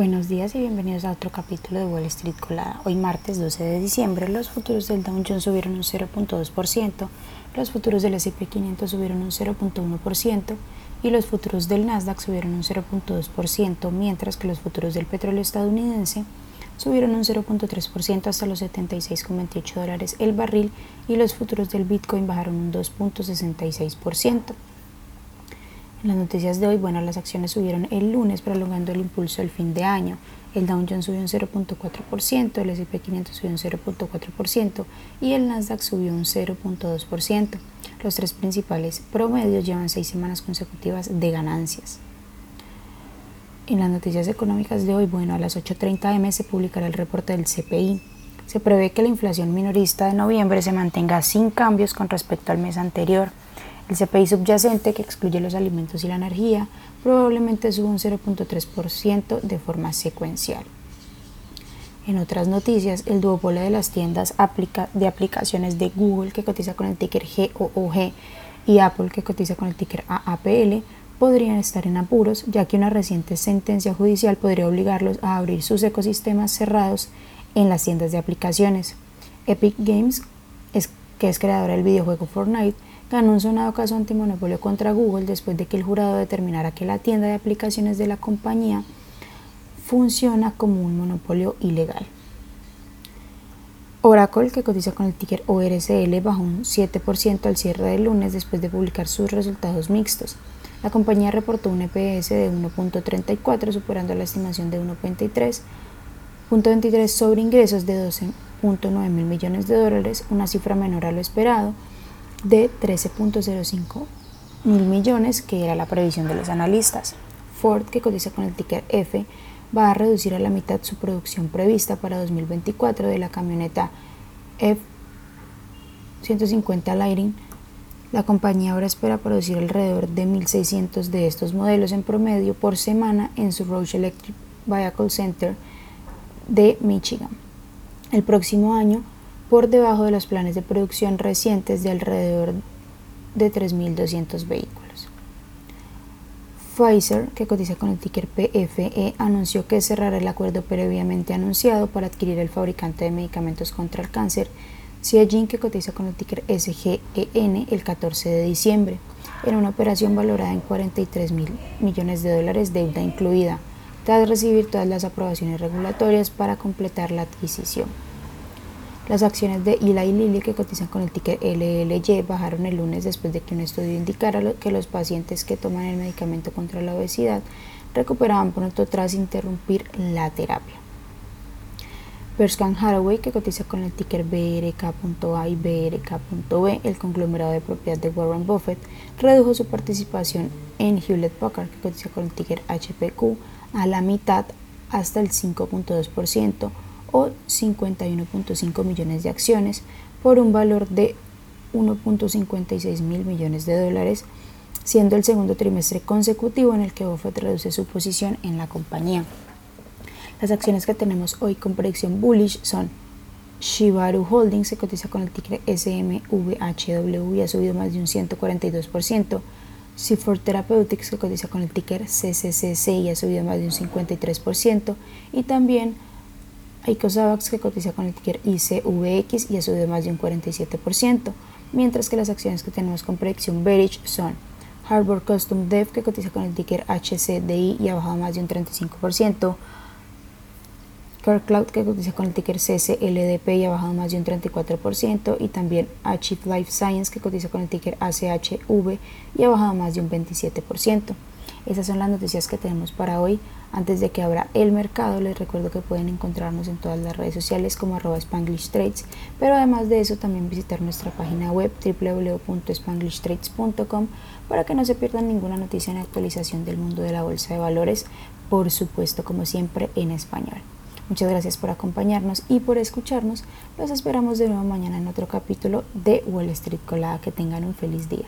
Buenos días y bienvenidos a otro capítulo de Wall Street Colada. Hoy martes 12 de diciembre los futuros del Dow Jones subieron un 0.2%, los futuros del S&P 500 subieron un 0.1% y los futuros del Nasdaq subieron un 0.2%, mientras que los futuros del petróleo estadounidense subieron un 0.3% hasta los 76,28 dólares el barril y los futuros del Bitcoin bajaron un 2.66%. En las noticias de hoy, bueno, las acciones subieron el lunes prolongando el impulso del fin de año. El Dow Jones subió un 0.4%, el S&P 500 subió un 0.4% y el Nasdaq subió un 0.2%. Los tres principales promedios llevan seis semanas consecutivas de ganancias. En las noticias económicas de hoy, bueno, a las 8.30 am se publicará el reporte del CPI. Se prevé que la inflación minorista de noviembre se mantenga sin cambios con respecto al mes anterior. El CPI subyacente, que excluye los alimentos y la energía, probablemente suba un 0.3% de forma secuencial. En otras noticias, el duopolio de las tiendas de aplicaciones de Google, que cotiza con el ticker GOOG, y Apple, que cotiza con el ticker AAPL, podrían estar en apuros, ya que una reciente sentencia judicial podría obligarlos a abrir sus ecosistemas cerrados en las tiendas de aplicaciones. Epic Games, que es creadora del videojuego Fortnite, ganó un sonado caso antimonopolio contra Google después de que el jurado determinara que la tienda de aplicaciones de la compañía funciona como un monopolio ilegal. Oracle, que cotiza con el ticker ORCL, bajó un 7% al cierre del lunes después de publicar sus resultados mixtos. La compañía reportó un EPS de 1.34, superando la estimación de 1.23 sobre ingresos de 12.9 mil millones de dólares, una cifra menor a lo esperado, de 13.05 mil millones, que era la previsión de los analistas. Ford, que cotiza con el ticker F, va a reducir a la mitad su producción prevista para 2024 de la camioneta F-150 Lighting. La compañía ahora espera producir alrededor de 1.600 de estos modelos en promedio por semana en su Roche Electric Vehicle Center de Michigan. El próximo año por debajo de los planes de producción recientes de alrededor de 3.200 vehículos. Pfizer, que cotiza con el ticker PFE, anunció que cerrará el acuerdo previamente anunciado para adquirir el fabricante de medicamentos contra el cáncer, Seagene, que cotiza con el ticker SGEN el 14 de diciembre, en una operación valorada en 43 mil millones de dólares, deuda incluida, tras recibir todas las aprobaciones regulatorias para completar la adquisición. Las acciones de Eli Lilly que cotizan con el ticker LLY bajaron el lunes después de que un estudio indicara que los pacientes que toman el medicamento contra la obesidad recuperaban pronto tras interrumpir la terapia. Berkshire Hathaway, que cotiza con el ticker BRK.A y BRK.B, el conglomerado de propiedad de Warren Buffett, redujo su participación en Hewlett Packard, que cotiza con el ticker HPQ, a la mitad hasta el 5.2%, o 51.5 millones de acciones por un valor de 1.56 mil millones de dólares, siendo el segundo trimestre consecutivo en el que Buffett reduce su posición en la compañía. Las acciones que tenemos hoy con predicción bullish son Shibaru Holdings, se cotiza con el ticker SMVHW y ha subido más de un 142%. C4 Therapeutics, que cotiza con el ticker CCCC y ha subido más de un 53%. Y también Icosavax que cotiza con el ticker ICVX y ha subido más de un 47%, mientras que las acciones que tenemos con predicción bearish son Harbor Custom Dev que cotiza con el ticker HCDI y ha bajado más de un 35%, CarCloud que cotiza con el ticker CCLDP y ha bajado más de un 34% y también Achieve Life Science que cotiza con el ticker ACHV y ha bajado más de un 27%. Esas son las noticias que tenemos para hoy. Antes de que abra el mercado, les recuerdo que pueden encontrarnos en todas las redes sociales como arroba Spanglish Trades, pero además de eso también visitar nuestra página web www.spanglishtrades.com para que no se pierdan ninguna noticia ni actualización del mundo de la bolsa de valores, por supuesto como siempre en español. Muchas gracias por acompañarnos y por escucharnos. Los esperamos de nuevo mañana en otro capítulo de Wall Street Colada. Que tengan un feliz día.